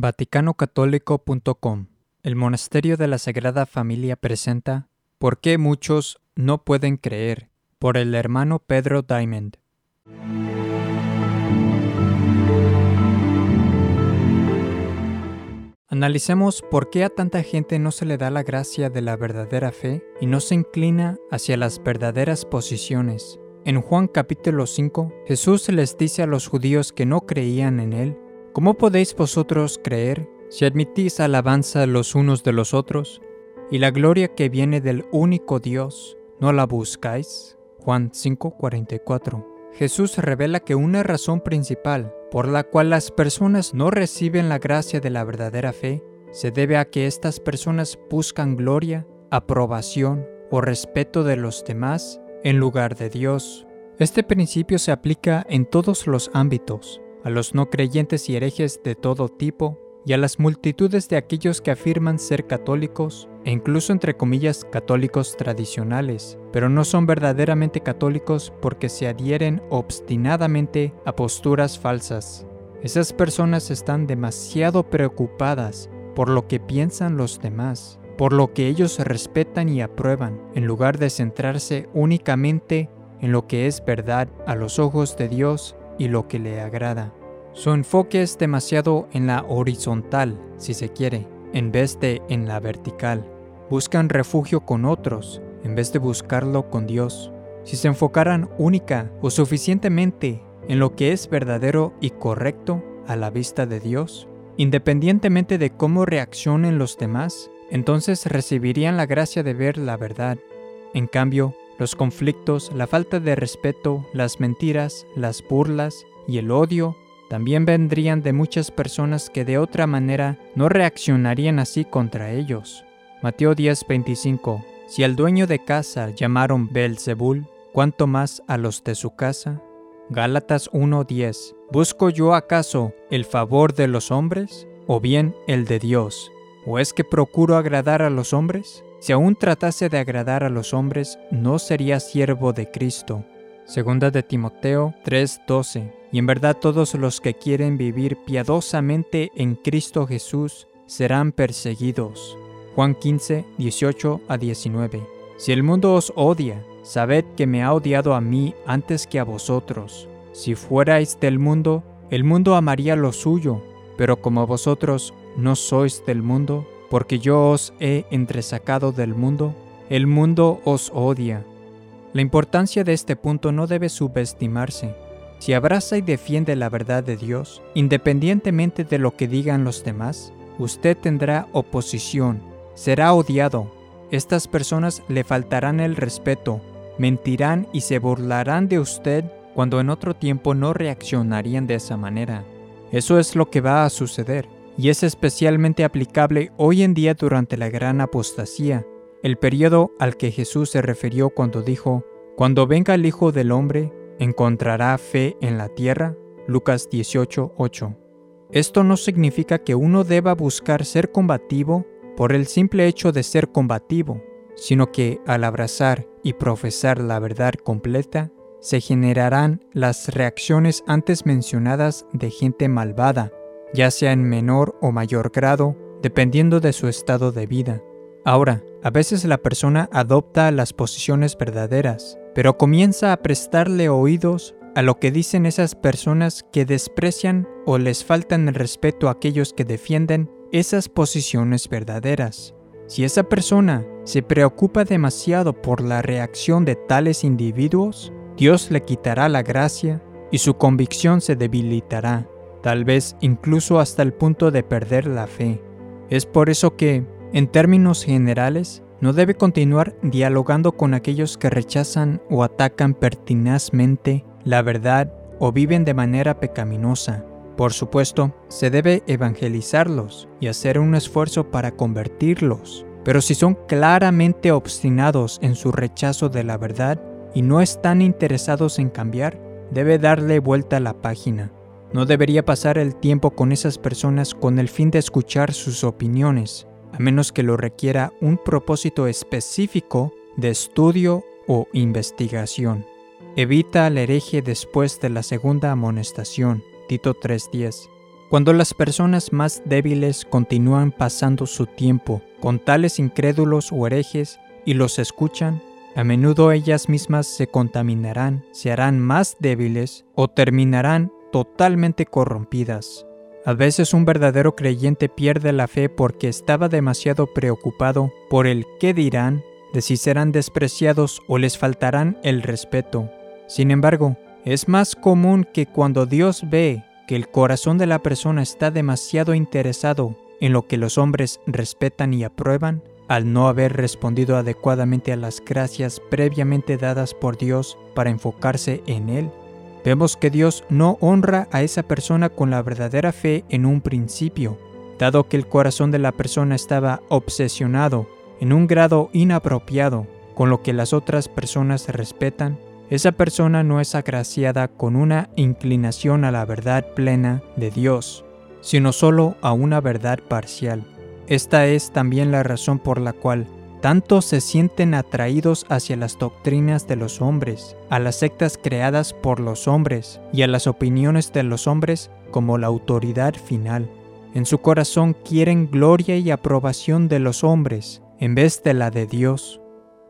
VaticanOcatólico.com El Monasterio de la Sagrada Familia presenta ¿Por qué muchos no pueden creer? por el hermano Pedro Diamond. Analicemos por qué a tanta gente no se le da la gracia de la verdadera fe y no se inclina hacia las verdaderas posiciones. En Juan capítulo 5, Jesús les dice a los judíos que no creían en Él, ¿cómo podéis vosotros creer si admitís alabanza los unos de los otros y la gloria que viene del único Dios no la buscáis? Juan 5:44. Jesús revela que una razón principal por la cual las personas no reciben la gracia de la verdadera fe se debe a que estas personas buscan gloria, aprobación o respeto de los demás en lugar de Dios. Este principio se aplica en todos los ámbitos, a los no creyentes y herejes de todo tipo, y a las multitudes de aquellos que afirman ser católicos e incluso entre comillas católicos tradicionales, pero no son verdaderamente católicos porque se adhieren obstinadamente a posturas falsas. Esas personas están demasiado preocupadas por lo que piensan los demás, por lo que ellos respetan y aprueban, en lugar de centrarse únicamente en lo que es verdad a los ojos de Dios y lo que le agrada. Su enfoque es demasiado en la horizontal, si se quiere, en vez de en la vertical. Buscan refugio con otros, en vez de buscarlo con Dios. Si se enfocaran única o suficientemente en lo que es verdadero y correcto a la vista de Dios, independientemente de cómo reaccionen los demás, entonces recibirían la gracia de ver la verdad. En cambio, los conflictos, la falta de respeto, las mentiras, las burlas y el odio también vendrían de muchas personas que de otra manera no reaccionarían así contra ellos. Mateo 10:25 Si al dueño de casa llamaron Belzebul, ¿cuánto más a los de su casa? Gálatas 1:10 ¿Busco yo acaso el favor de los hombres o bien el de Dios? ¿O es que procuro agradar a los hombres? Si aún tratase de agradar a los hombres, no sería siervo de Cristo. Segunda de Timoteo 3:12 y en verdad todos los que quieren vivir piadosamente en Cristo Jesús serán perseguidos. Juan 15, 18 a 19. Si el mundo os odia, sabed que me ha odiado a mí antes que a vosotros. Si fuerais del mundo, el mundo amaría lo suyo, pero como vosotros no sois del mundo, porque yo os he entresacado del mundo, el mundo os odia. La importancia de este punto no debe subestimarse si abraza y defiende la verdad de Dios, independientemente de lo que digan los demás, usted tendrá oposición, será odiado. Estas personas le faltarán el respeto, mentirán y se burlarán de usted cuando en otro tiempo no reaccionarían de esa manera. Eso es lo que va a suceder, y es especialmente aplicable hoy en día durante la gran apostasía, el periodo al que Jesús se refirió cuando dijo, Cuando venga el Hijo del Hombre, ¿encontrará fe en la tierra? Lucas 18:8. Esto no significa que uno deba buscar ser combativo por el simple hecho de ser combativo, sino que al abrazar y profesar la verdad completa, se generarán las reacciones antes mencionadas de gente malvada, ya sea en menor o mayor grado, dependiendo de su estado de vida. Ahora, a veces la persona adopta las posiciones verdaderas, pero comienza a prestarle oídos a lo que dicen esas personas que desprecian o les faltan el respeto a aquellos que defienden esas posiciones verdaderas. Si esa persona se preocupa demasiado por la reacción de tales individuos, Dios le quitará la gracia y su convicción se debilitará, tal vez incluso hasta el punto de perder la fe. Es por eso que, en términos generales, no debe continuar dialogando con aquellos que rechazan o atacan pertinazmente la verdad o viven de manera pecaminosa. Por supuesto, se debe evangelizarlos y hacer un esfuerzo para convertirlos. Pero si son claramente obstinados en su rechazo de la verdad y no están interesados en cambiar, debe darle vuelta a la página. No debería pasar el tiempo con esas personas con el fin de escuchar sus opiniones, a menos que lo requiera un propósito específico de estudio o investigación. Evita al hereje después de la segunda amonestación, Tito 3.10. Cuando las personas más débiles continúan pasando su tiempo con tales incrédulos o herejes y los escuchan, a menudo ellas mismas se contaminarán, se harán más débiles o terminarán totalmente corrompidas. A veces un verdadero creyente pierde la fe porque estaba demasiado preocupado por el qué dirán, de si serán despreciados o les faltarán el respeto. Sin embargo, es más común que cuando Dios ve que el corazón de la persona está demasiado interesado en lo que los hombres respetan y aprueban, al no haber respondido adecuadamente a las gracias previamente dadas por Dios para enfocarse en Él, vemos que Dios no honra a esa persona con la verdadera fe en un principio, dado que el corazón de la persona estaba obsesionado en un grado inapropiado con lo que las otras personas respetan esa persona no es agraciada con una inclinación a la verdad plena de Dios, sino solo a una verdad parcial. Esta es también la razón por la cual tanto se sienten atraídos hacia las doctrinas de los hombres, a las sectas creadas por los hombres y a las opiniones de los hombres como la autoridad final. En su corazón quieren gloria y aprobación de los hombres en vez de la de Dios.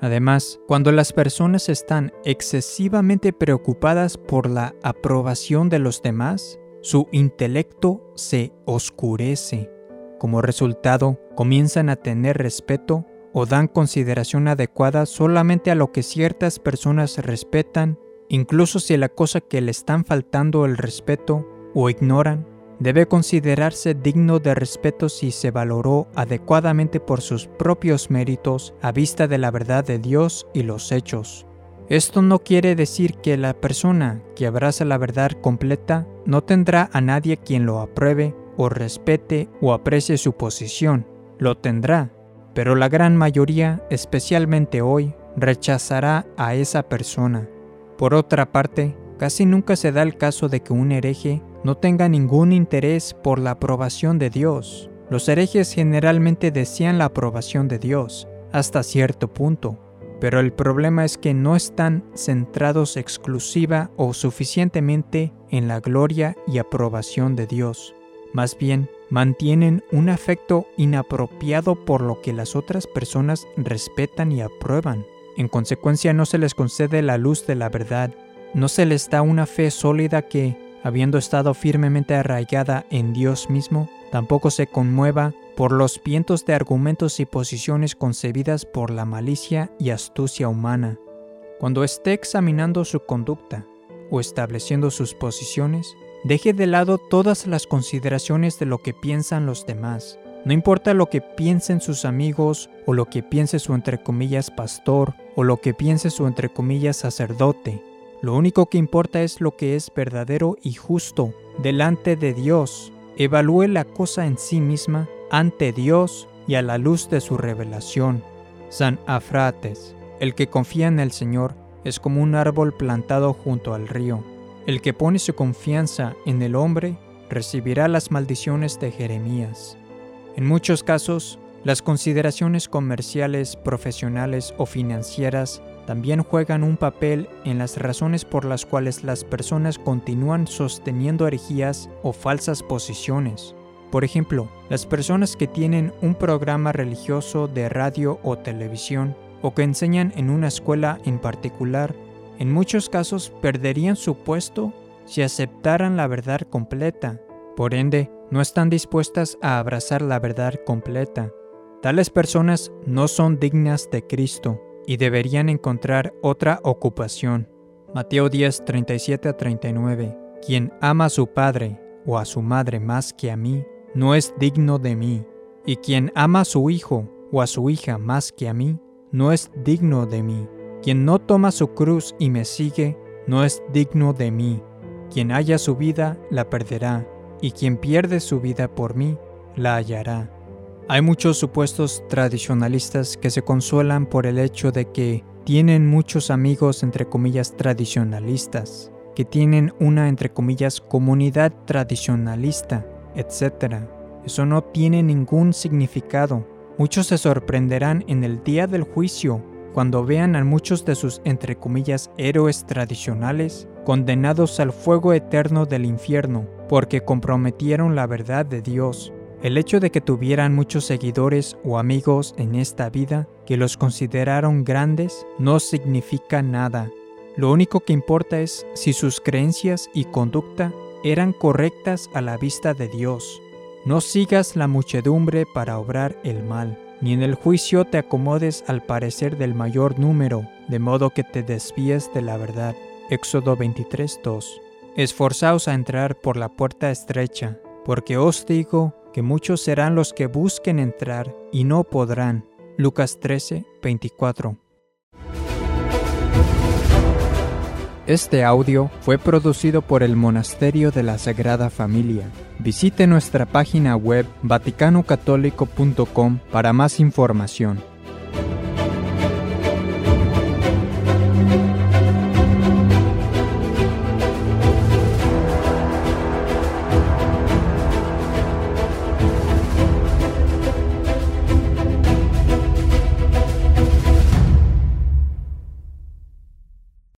Además, cuando las personas están excesivamente preocupadas por la aprobación de los demás, su intelecto se oscurece. Como resultado, comienzan a tener respeto o dan consideración adecuada solamente a lo que ciertas personas respetan, incluso si la cosa que le están faltando el respeto o ignoran debe considerarse digno de respeto si se valoró adecuadamente por sus propios méritos a vista de la verdad de Dios y los hechos. Esto no quiere decir que la persona que abraza la verdad completa no tendrá a nadie quien lo apruebe o respete o aprecie su posición. Lo tendrá, pero la gran mayoría, especialmente hoy, rechazará a esa persona. Por otra parte, casi nunca se da el caso de que un hereje no tenga ningún interés por la aprobación de Dios. Los herejes generalmente desean la aprobación de Dios, hasta cierto punto, pero el problema es que no están centrados exclusiva o suficientemente en la gloria y aprobación de Dios. Más bien, mantienen un afecto inapropiado por lo que las otras personas respetan y aprueban. En consecuencia, no se les concede la luz de la verdad, no se les da una fe sólida que, habiendo estado firmemente arraigada en Dios mismo, tampoco se conmueva por los vientos de argumentos y posiciones concebidas por la malicia y astucia humana. Cuando esté examinando su conducta o estableciendo sus posiciones, deje de lado todas las consideraciones de lo que piensan los demás. No importa lo que piensen sus amigos o lo que piense su entre comillas pastor o lo que piense su entre comillas sacerdote, lo único que importa es lo que es verdadero y justo delante de Dios. Evalúe la cosa en sí misma ante Dios y a la luz de su revelación. San Afrates, el que confía en el Señor es como un árbol plantado junto al río. El que pone su confianza en el hombre recibirá las maldiciones de Jeremías. En muchos casos, las consideraciones comerciales, profesionales o financieras también juegan un papel en las razones por las cuales las personas continúan sosteniendo herejías o falsas posiciones. Por ejemplo, las personas que tienen un programa religioso de radio o televisión o que enseñan en una escuela en particular, en muchos casos perderían su puesto si aceptaran la verdad completa. Por ende, no están dispuestas a abrazar la verdad completa. Tales personas no son dignas de Cristo y deberían encontrar otra ocupación. Mateo 10, 37 a 39. Quien ama a su padre o a su madre más que a mí, no es digno de mí. Y quien ama a su hijo o a su hija más que a mí, no es digno de mí. Quien no toma su cruz y me sigue, no es digno de mí. Quien haya su vida, la perderá, y quien pierde su vida por mí, la hallará. Hay muchos supuestos tradicionalistas que se consuelan por el hecho de que tienen muchos amigos entre comillas tradicionalistas, que tienen una entre comillas comunidad tradicionalista, etc. Eso no tiene ningún significado. Muchos se sorprenderán en el día del juicio cuando vean a muchos de sus entre comillas héroes tradicionales condenados al fuego eterno del infierno porque comprometieron la verdad de Dios. El hecho de que tuvieran muchos seguidores o amigos en esta vida que los consideraron grandes no significa nada. Lo único que importa es si sus creencias y conducta eran correctas a la vista de Dios. No sigas la muchedumbre para obrar el mal, ni en el juicio te acomodes al parecer del mayor número, de modo que te desvíes de la verdad. Éxodo 23:2 Esforzaos a entrar por la puerta estrecha, porque os digo que muchos serán los que busquen entrar y no podrán. Lucas 13:24 Este audio fue producido por el Monasterio de la Sagrada Familia. Visite nuestra página web vaticanocatolico.com para más información.